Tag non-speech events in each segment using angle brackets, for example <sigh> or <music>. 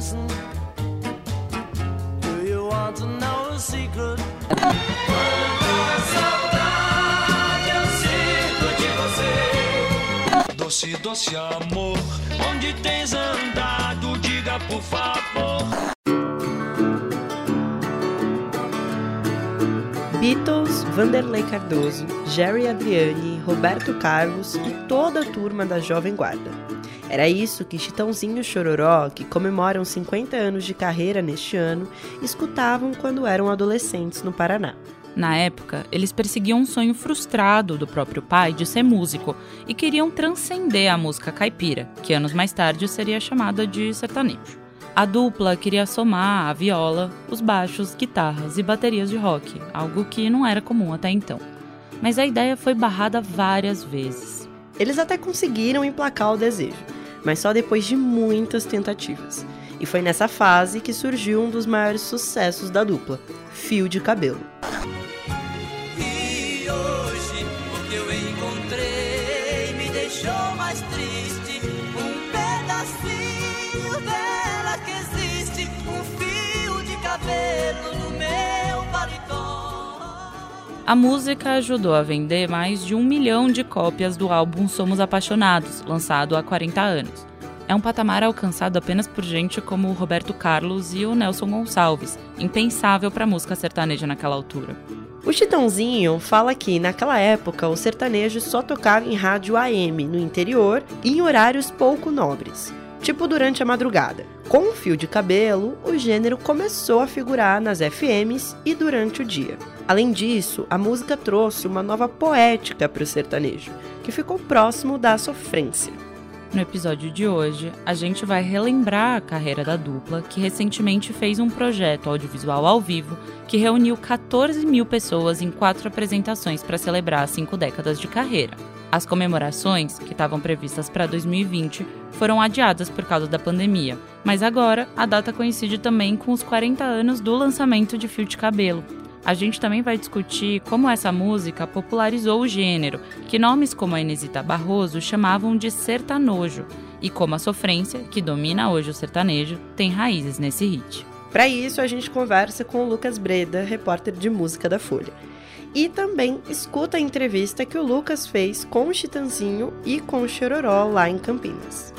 listen? Do you want to know a secret? Saudade, eu sinto de você. Doce, doce amor, onde tens andado? Diga por favor. Beatles, Vanderlei Cardoso, Jerry Adriani, Roberto Carlos e toda a turma da Jovem Guarda. Era isso que Chitãozinho e Chororó, que comemoram 50 anos de carreira neste ano, escutavam quando eram adolescentes no Paraná. Na época, eles perseguiam um sonho frustrado do próprio pai de ser músico e queriam transcender a música caipira, que anos mais tarde seria chamada de sertanejo. A dupla queria somar a viola, os baixos, guitarras e baterias de rock, algo que não era comum até então. Mas a ideia foi barrada várias vezes. Eles até conseguiram emplacar o desejo, mas só depois de muitas tentativas. E foi nessa fase que surgiu um dos maiores sucessos da dupla, Fio de Cabelo. A música ajudou a vender mais de um milhão de cópias do álbum Somos Apaixonados, lançado há 40 anos. É um patamar alcançado apenas por gente como o Roberto Carlos e o Nelson Gonçalves, impensável para a música sertaneja naquela altura. O Chitãozinho fala que, naquela época, o sertanejo só tocava em rádio AM no interior e em horários pouco nobres, tipo durante a madrugada. Com o fio de cabelo, o gênero começou a figurar nas FMs e durante o dia. Além disso, a música trouxe uma nova poética para o sertanejo, que ficou próximo da sofrência. No episódio de hoje, a gente vai relembrar a carreira da dupla, que recentemente fez um projeto audiovisual ao vivo que reuniu 14 mil pessoas em quatro apresentações para celebrar cinco décadas de carreira. As comemorações, que estavam previstas para 2020, foram adiadas por causa da pandemia, mas agora a data coincide também com os 40 anos do lançamento de Fio de Cabelo, a gente também vai discutir como essa música popularizou o gênero, que nomes como a Inesita Barroso chamavam de sertanojo, e como a sofrência, que domina hoje o sertanejo, tem raízes nesse hit. Para isso, a gente conversa com o Lucas Breda, repórter de música da Folha. E também escuta a entrevista que o Lucas fez com o Chitanzinho e com o Chororó lá em Campinas.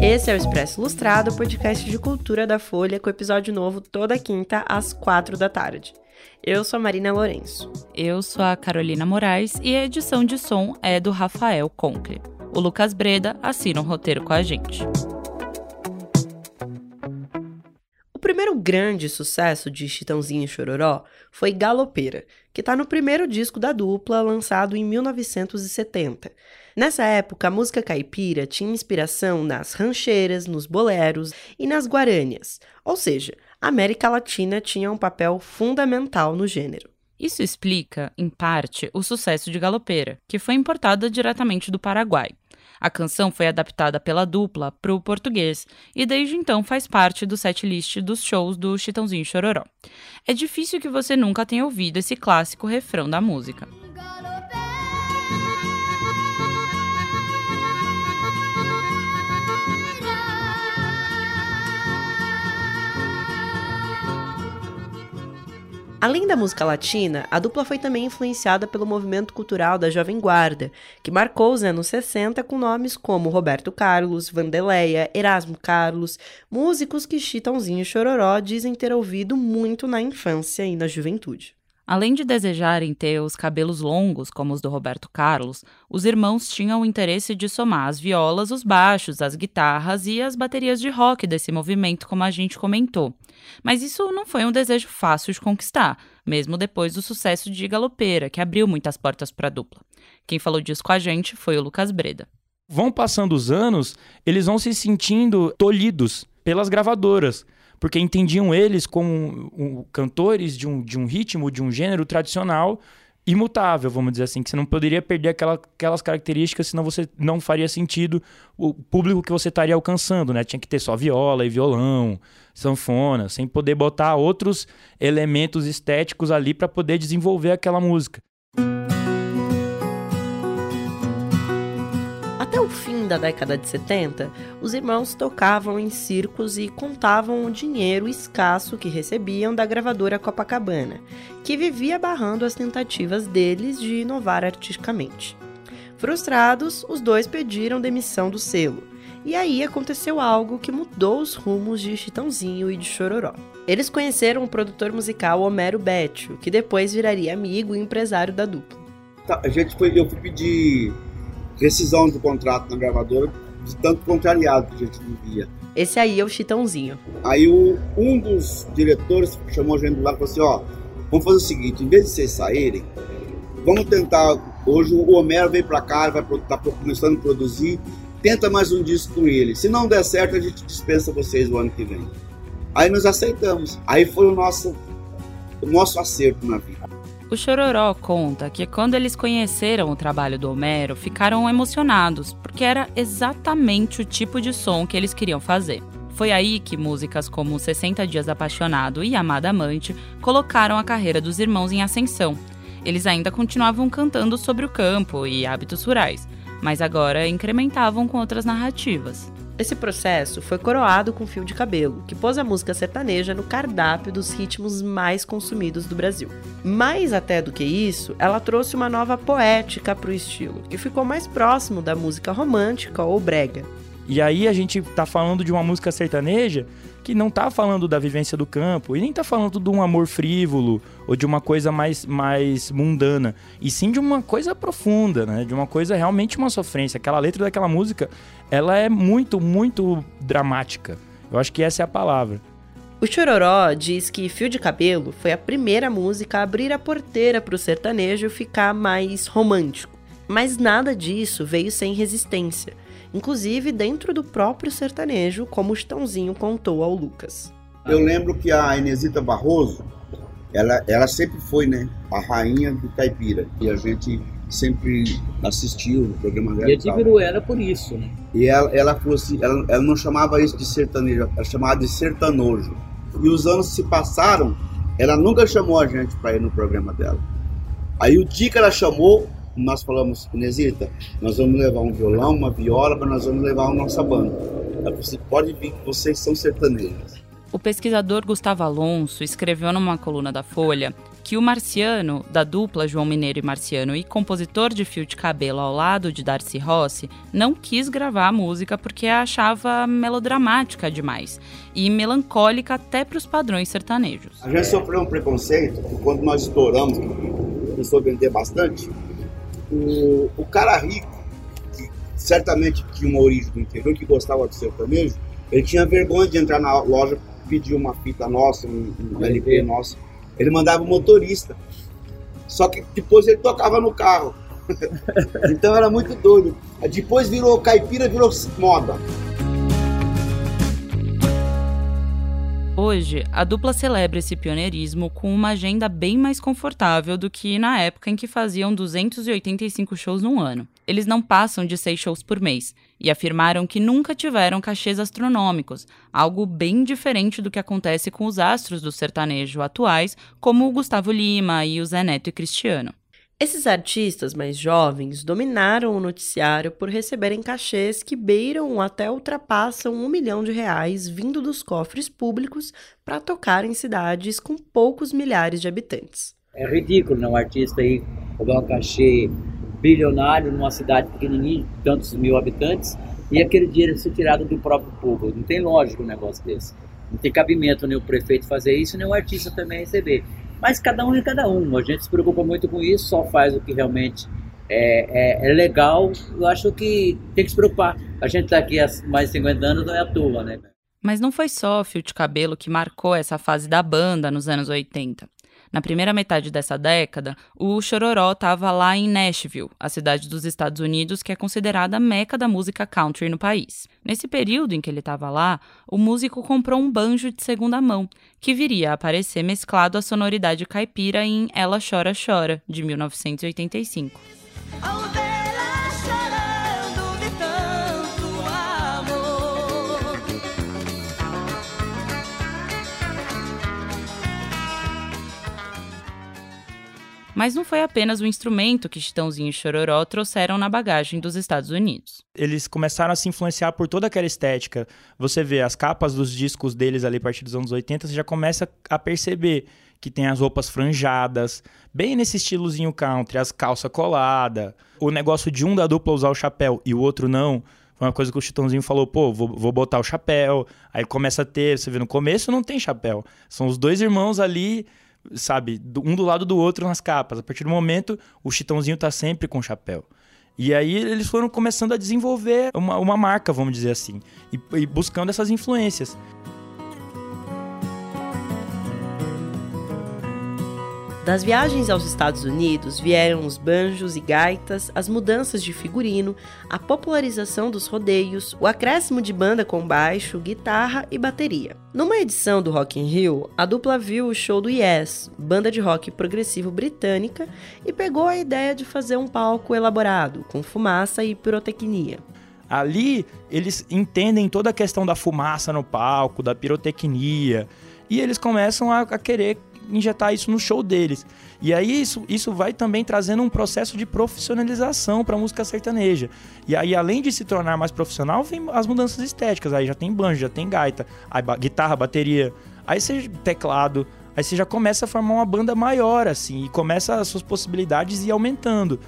Esse é o Expresso Ilustrado, podcast de cultura da Folha, com episódio novo toda quinta às quatro da tarde. Eu sou a Marina Lourenço. Eu sou a Carolina Moraes e a edição de som é do Rafael Conkle. O Lucas Breda assina um roteiro com a gente. O primeiro grande sucesso de Chitãozinho e Chororó foi Galopeira, que está no primeiro disco da dupla, lançado em 1970. Nessa época, a música caipira tinha inspiração nas rancheiras, nos boleros e nas guarânias, ou seja, a América Latina tinha um papel fundamental no gênero. Isso explica, em parte, o sucesso de Galopeira, que foi importada diretamente do Paraguai. A canção foi adaptada pela dupla para o português e desde então faz parte do setlist dos shows do Chitãozinho Chororó. É difícil que você nunca tenha ouvido esse clássico refrão da música. Além da música latina, a dupla foi também influenciada pelo movimento cultural da Jovem Guarda, que marcou os anos 60 com nomes como Roberto Carlos, Vandeleia, Erasmo Carlos, músicos que Chitãozinho e Chororó dizem ter ouvido muito na infância e na juventude. Além de desejarem ter os cabelos longos, como os do Roberto Carlos, os irmãos tinham o interesse de somar as violas, os baixos, as guitarras e as baterias de rock desse movimento, como a gente comentou. Mas isso não foi um desejo fácil de conquistar, mesmo depois do sucesso de Galopeira, que abriu muitas portas para a dupla. Quem falou disso com a gente foi o Lucas Breda. Vão passando os anos, eles vão se sentindo tolhidos pelas gravadoras porque entendiam eles como um, cantores de um, de um ritmo, de um gênero tradicional imutável, vamos dizer assim, que você não poderia perder aquela, aquelas características, senão você não faria sentido o público que você estaria alcançando, né? Tinha que ter só viola e violão, sanfona, sem poder botar outros elementos estéticos ali para poder desenvolver aquela música. Até o fim da década de 70, os irmãos tocavam em circos e contavam o dinheiro escasso que recebiam da gravadora Copacabana, que vivia barrando as tentativas deles de inovar artisticamente. Frustrados, os dois pediram demissão do selo. E aí aconteceu algo que mudou os rumos de Chitãozinho e de Chororó. Eles conheceram o produtor musical Homero Bétio, que depois viraria amigo e empresário da dupla. Tá, a gente foi, eu fui pedir rescisão do contrato na gravadora de tanto contrariado que a gente vivia. Esse aí é o Chitãozinho. Aí o, um dos diretores chamou a gente do lado e falou assim, ó, vamos fazer o seguinte, em vez de vocês saírem, vamos tentar, hoje o Homero veio pra cá, vai tá começando a produzir, tenta mais um disco com ele. Se não der certo, a gente dispensa vocês o ano que vem. Aí nós aceitamos. Aí foi o nosso, o nosso acerto na vida. O Chororó conta que quando eles conheceram o trabalho do Homero, ficaram emocionados, porque era exatamente o tipo de som que eles queriam fazer. Foi aí que músicas como 60 Dias Apaixonado e Amada Amante colocaram a carreira dos irmãos em ascensão. Eles ainda continuavam cantando sobre o campo e hábitos rurais, mas agora incrementavam com outras narrativas. Esse processo foi coroado com Fio de Cabelo, que pôs a música sertaneja no cardápio dos ritmos mais consumidos do Brasil. Mais até do que isso, ela trouxe uma nova poética para o estilo, que ficou mais próximo da música romântica ou brega. E aí a gente tá falando de uma música sertaneja que não tá falando da vivência do campo e nem tá falando de um amor frívolo ou de uma coisa mais, mais mundana, e sim de uma coisa profunda, né? De uma coisa realmente uma sofrência. Aquela letra daquela música, ela é muito, muito dramática. Eu acho que essa é a palavra. O Chororó diz que Fio de Cabelo foi a primeira música a abrir a porteira para o sertanejo ficar mais romântico. Mas nada disso veio sem resistência inclusive dentro do próprio sertanejo, como o Chitãozinho contou ao Lucas. Eu lembro que a Inesita Barroso, ela, ela sempre foi né, a rainha do caipira, e a gente sempre assistiu o programa dela. E admirou ela por isso, né? E ela, ela, fosse, ela, ela não chamava isso de sertanejo, ela chamava de sertanojo. E os anos se passaram, ela nunca chamou a gente para ir no programa dela. Aí o dia que ela chamou, nós falamos, Inesita, nós vamos levar um violão, uma viola, mas nós vamos levar a nossa banda. Você pode vir que vocês são sertanejos. O pesquisador Gustavo Alonso escreveu numa coluna da Folha que o Marciano, da dupla João Mineiro e Marciano e compositor de Fio de Cabelo ao lado de Darcy Rossi, não quis gravar a música porque a achava melodramática demais e melancólica até para os padrões sertanejos. A gente sofreu um preconceito quando nós estouramos, começou a vender bastante, o, o cara rico, que certamente tinha uma origem do interior, que gostava de sertanejo, ele tinha vergonha de entrar na loja, pedir uma fita nossa, um, um LP nosso. Ele mandava o motorista. Só que depois ele tocava no carro. <laughs> então era muito doido. Depois virou caipira, virou moda. Hoje, a dupla celebra esse pioneirismo com uma agenda bem mais confortável do que na época em que faziam 285 shows no ano. Eles não passam de seis shows por mês e afirmaram que nunca tiveram cachês astronômicos, algo bem diferente do que acontece com os astros do sertanejo atuais, como o Gustavo Lima e o Zé Neto e Cristiano. Esses artistas mais jovens dominaram o noticiário por receberem cachês que beiram ou até ultrapassam um milhão de reais vindo dos cofres públicos para tocar em cidades com poucos milhares de habitantes. É ridículo, né? Um artista aí cobrar um cachê bilionário numa cidade pequenininha, tantos mil habitantes, e aquele dinheiro ser tirado do próprio povo. Não tem lógica um negócio desse. Não tem cabimento nem o prefeito fazer isso, nem o artista também receber. Mas cada um é cada um. A gente se preocupa muito com isso, só faz o que realmente é, é, é legal. Eu acho que tem que se preocupar. A gente está aqui há mais de 50 anos, não é à toa, né? Mas não foi só o fio de cabelo que marcou essa fase da banda nos anos 80. Na primeira metade dessa década, o Chororó estava lá em Nashville, a cidade dos Estados Unidos que é considerada a meca da música country no país. Nesse período em que ele estava lá, o músico comprou um banjo de segunda mão, que viria a aparecer mesclado à sonoridade caipira em Ela Chora Chora, de 1985. Mas não foi apenas o instrumento que Chitãozinho e Chororó trouxeram na bagagem dos Estados Unidos. Eles começaram a se influenciar por toda aquela estética. Você vê as capas dos discos deles ali a partir dos anos 80, você já começa a perceber que tem as roupas franjadas, bem nesse estilozinho country, as calças coladas, o negócio de um da dupla usar o chapéu e o outro não. Foi uma coisa que o Chitãozinho falou, pô, vou, vou botar o chapéu. Aí começa a ter, você vê, no começo não tem chapéu. São os dois irmãos ali, sabe, um do lado do outro nas capas. A partir do momento, o Chitãozinho tá sempre com chapéu. E aí eles foram começando a desenvolver uma, uma marca, vamos dizer assim, e, e buscando essas influências. Das viagens aos Estados Unidos vieram os banjos e gaitas, as mudanças de figurino, a popularização dos rodeios, o acréscimo de banda com baixo, guitarra e bateria. Numa edição do Rock in Rio, a dupla viu o show do Yes, banda de rock progressivo britânica, e pegou a ideia de fazer um palco elaborado, com fumaça e pirotecnia. Ali eles entendem toda a questão da fumaça no palco, da pirotecnia, e eles começam a, a querer injetar isso no show deles. E aí isso, isso vai também trazendo um processo de profissionalização para a música sertaneja. E aí, além de se tornar mais profissional, vem as mudanças estéticas. Aí já tem banjo, já tem gaita, aí, guitarra, bateria, aí você teclado. Aí você já começa a formar uma banda maior, assim, e começa as suas possibilidades ir aumentando.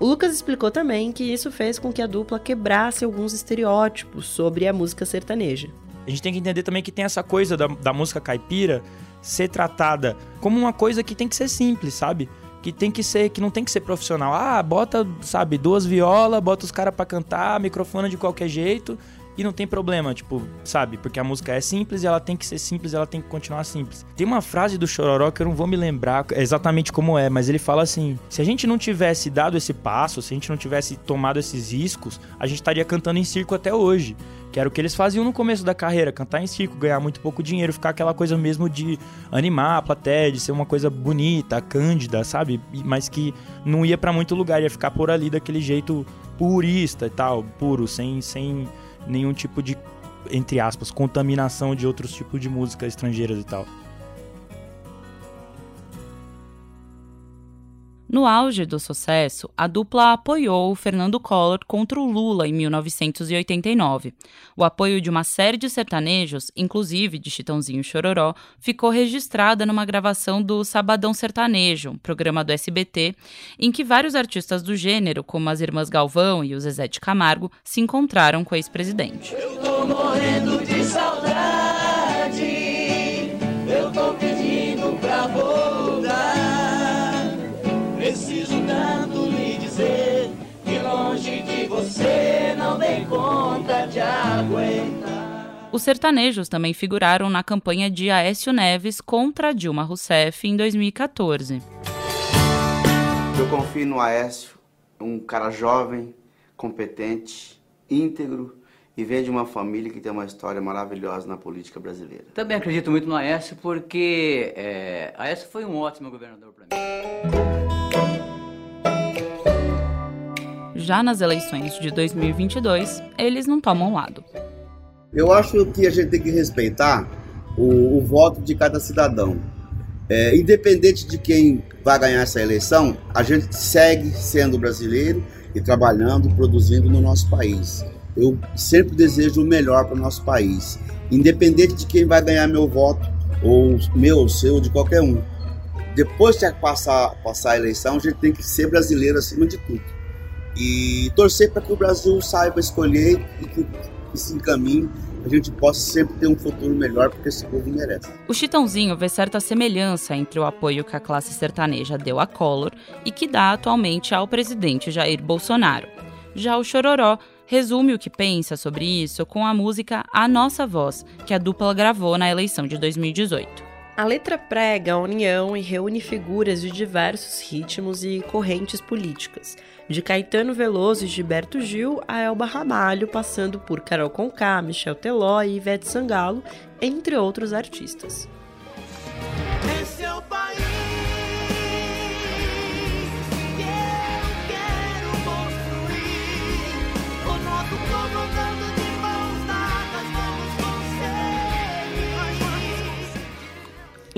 O Lucas explicou também que isso fez com que a dupla quebrasse alguns estereótipos sobre a música sertaneja. A gente tem que entender também que tem essa coisa da, da música caipira ser tratada como uma coisa que tem que ser simples, sabe? Que tem que ser, que não tem que ser profissional. Ah, bota, sabe, duas violas, bota os caras para cantar, microfone de qualquer jeito e não tem problema, tipo, sabe? Porque a música é simples e ela tem que ser simples, ela tem que continuar simples. Tem uma frase do Chororó que eu não vou me lembrar exatamente como é, mas ele fala assim: se a gente não tivesse dado esse passo, se a gente não tivesse tomado esses riscos, a gente estaria cantando em circo até hoje. Que era o que eles faziam no começo da carreira, cantar em circo, ganhar muito pouco dinheiro, ficar aquela coisa mesmo de animar a plateia, de ser uma coisa bonita, cândida, sabe? Mas que não ia para muito lugar, ia ficar por ali daquele jeito purista e tal, puro, sem, sem nenhum tipo de, entre aspas, contaminação de outros tipos de música estrangeiras e tal. No auge do sucesso, a dupla apoiou o Fernando Collor contra o Lula em 1989. O apoio de uma série de sertanejos, inclusive de Chitãozinho Chororó, ficou registrada numa gravação do Sabadão Sertanejo, programa do SBT, em que vários artistas do gênero, como as irmãs Galvão e o Zezé de Camargo, se encontraram com o ex-presidente. Eu tô morrendo de saudade, Os sertanejos também figuraram na campanha de Aécio Neves contra Dilma Rousseff em 2014. Eu confio no Aécio, um cara jovem, competente, íntegro e vem de uma família que tem uma história maravilhosa na política brasileira. Também acredito muito no Aécio porque é, Aécio foi um ótimo governador para mim. Já nas eleições de 2022, eles não tomam lado. Eu acho que a gente tem que respeitar o, o voto de cada cidadão. É, independente de quem vai ganhar essa eleição, a gente segue sendo brasileiro e trabalhando, produzindo no nosso país. Eu sempre desejo o melhor para o nosso país, independente de quem vai ganhar meu voto, ou meu, ou seu, de qualquer um. Depois que passar, passar a eleição, a gente tem que ser brasileiro acima de tudo. E torcer para que o Brasil saiba escolher e que se encaminhe a gente possa sempre ter um futuro melhor, porque esse povo merece. O Chitãozinho vê certa semelhança entre o apoio que a classe sertaneja deu a Collor e que dá atualmente ao presidente Jair Bolsonaro. Já o Chororó resume o que pensa sobre isso com a música A Nossa Voz, que a dupla gravou na eleição de 2018. A letra prega a união e reúne figuras de diversos ritmos e correntes políticas, de Caetano Veloso e Gilberto Gil a Elba Ramalho, passando por Carol Conká, Michel Teló e Ivete Sangalo, entre outros artistas.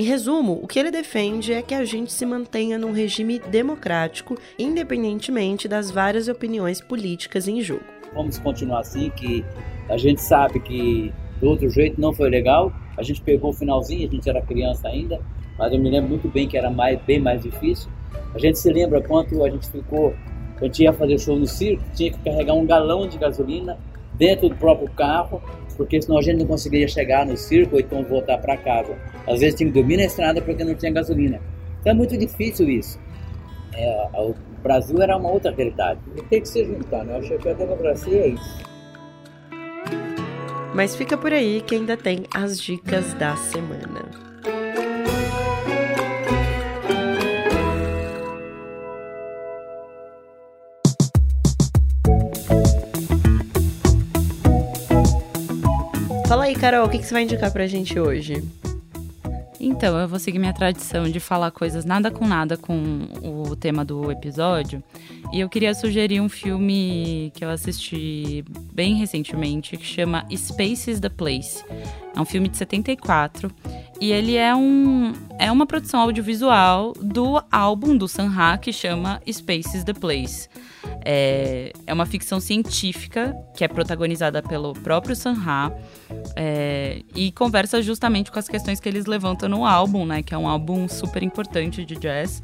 Em resumo, o que ele defende é que a gente se mantenha num regime democrático, independentemente das várias opiniões políticas em jogo. Vamos continuar assim, que a gente sabe que do outro jeito não foi legal. A gente pegou o finalzinho, a gente era criança ainda, mas eu me lembro muito bem que era mais, bem mais difícil. A gente se lembra quanto a gente ficou, a gente ia fazer show no circo, tinha que carregar um galão de gasolina dentro do próprio carro, porque senão a gente não conseguiria chegar no circo ou então voltar para casa. Às vezes tinha que dormir na estrada porque não tinha gasolina. Então é muito difícil isso. É, o Brasil era uma outra realidade. Tem que se juntar, né? Eu acho que a democracia é isso. Mas fica por aí que ainda tem as dicas da semana. Carol, o que, que você vai indicar pra gente hoje? Então, eu vou seguir minha tradição de falar coisas nada com nada com o tema do episódio. E eu queria sugerir um filme que eu assisti bem recentemente, que chama Spaces the Place. É um filme de 74 e ele é, um, é uma produção audiovisual do álbum do Sanha que chama Spaces the Place. É, é uma ficção científica que é protagonizada pelo próprio Sanha é, e conversa justamente com as questões que eles levantam no álbum, né? Que é um álbum super importante de jazz.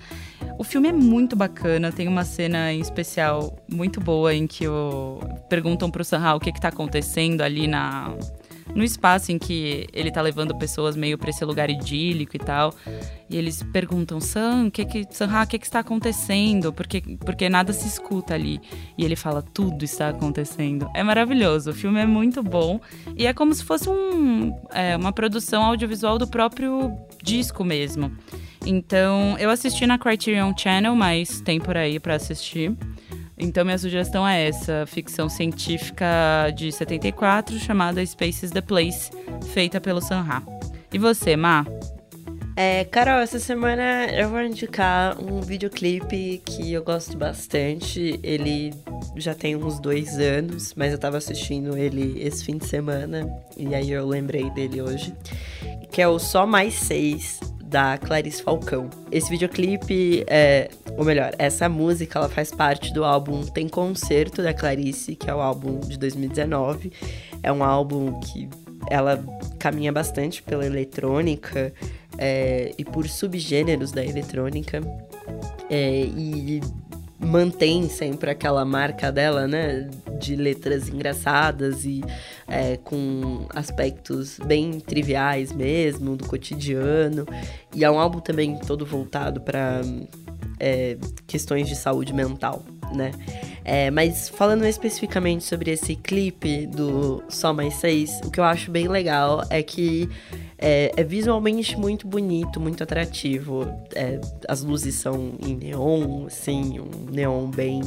O filme é muito bacana, tem uma cena em especial muito boa em que o, perguntam pro Sanha o que, que tá acontecendo ali na, no espaço em que ele tá levando pessoas meio para esse lugar idílico e tal. E eles perguntam, Sam, o que que, Sanha, o que que está acontecendo? Porque, porque nada se escuta ali. E ele fala, tudo está acontecendo. É maravilhoso, o filme é muito bom. E é como se fosse um, é, uma produção audiovisual do próprio disco mesmo. Então, eu assisti na Criterion Channel, mas tem por aí para assistir. Então, minha sugestão é essa: ficção científica de 74, chamada Spaces the Place, feita pelo Sanha. E você, Ma? É, Carol, essa semana eu vou indicar um videoclipe que eu gosto bastante. Ele já tem uns dois anos, mas eu tava assistindo ele esse fim de semana e aí eu lembrei dele hoje. Que é o Só Mais Seis, da Clarice Falcão. Esse videoclipe, é, ou melhor, essa música, ela faz parte do álbum Tem Concerto da Clarice, que é o álbum de 2019. É um álbum que ela caminha bastante pela eletrônica é, e por subgêneros da eletrônica. É, e mantém sempre aquela marca dela, né? De letras engraçadas e é, com aspectos bem triviais mesmo, do cotidiano. E é um álbum também todo voltado para é, questões de saúde mental, né? É, mas falando especificamente sobre esse clipe do Só Mais Seis, o que eu acho bem legal é que é, é visualmente muito bonito, muito atrativo. É, as luzes são em neon, assim, um neon bem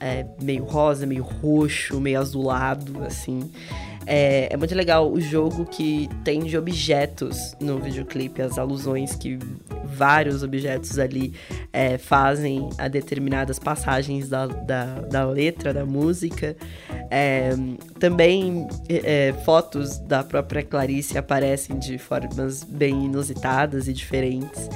é, meio rosa, meio roxo, meio azulado, assim. É, é, muito legal o jogo que tem de objetos no videoclipe, as alusões que vários objetos ali é, fazem a determinadas passagens da, da, da letra, da música. É, também é, fotos da própria Clarice aparecem de formas bem inusitadas e diferentes.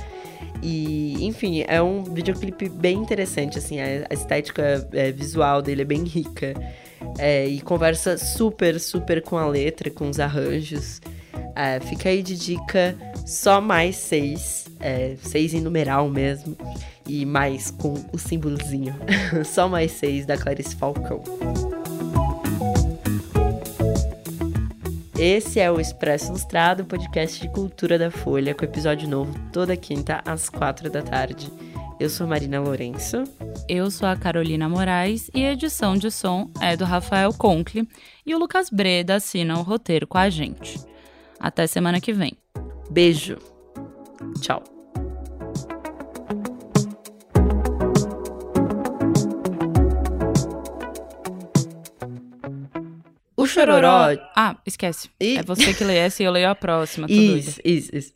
E, enfim, é um videoclipe bem interessante, assim, a, estética é, visual dele é bem rica. É, e conversa super, super com a letra, com os arranjos. É, fica aí de dica só mais seis, é, seis em numeral mesmo, e mais com o símbolozinho. <laughs> só mais seis da Clarice Falcão. Esse é o Expresso Ilustrado, podcast de cultura da Folha, com episódio novo toda quinta às quatro da tarde. Eu sou Marina Lourenço. Eu sou a Carolina Moraes e a edição de som é do Rafael Conkle e o Lucas Breda assina o roteiro com a gente. Até semana que vem. Beijo. Tchau. O chororó. Ah, esquece. E... É você que lê essa e eu leio a próxima. isso, isso, isso.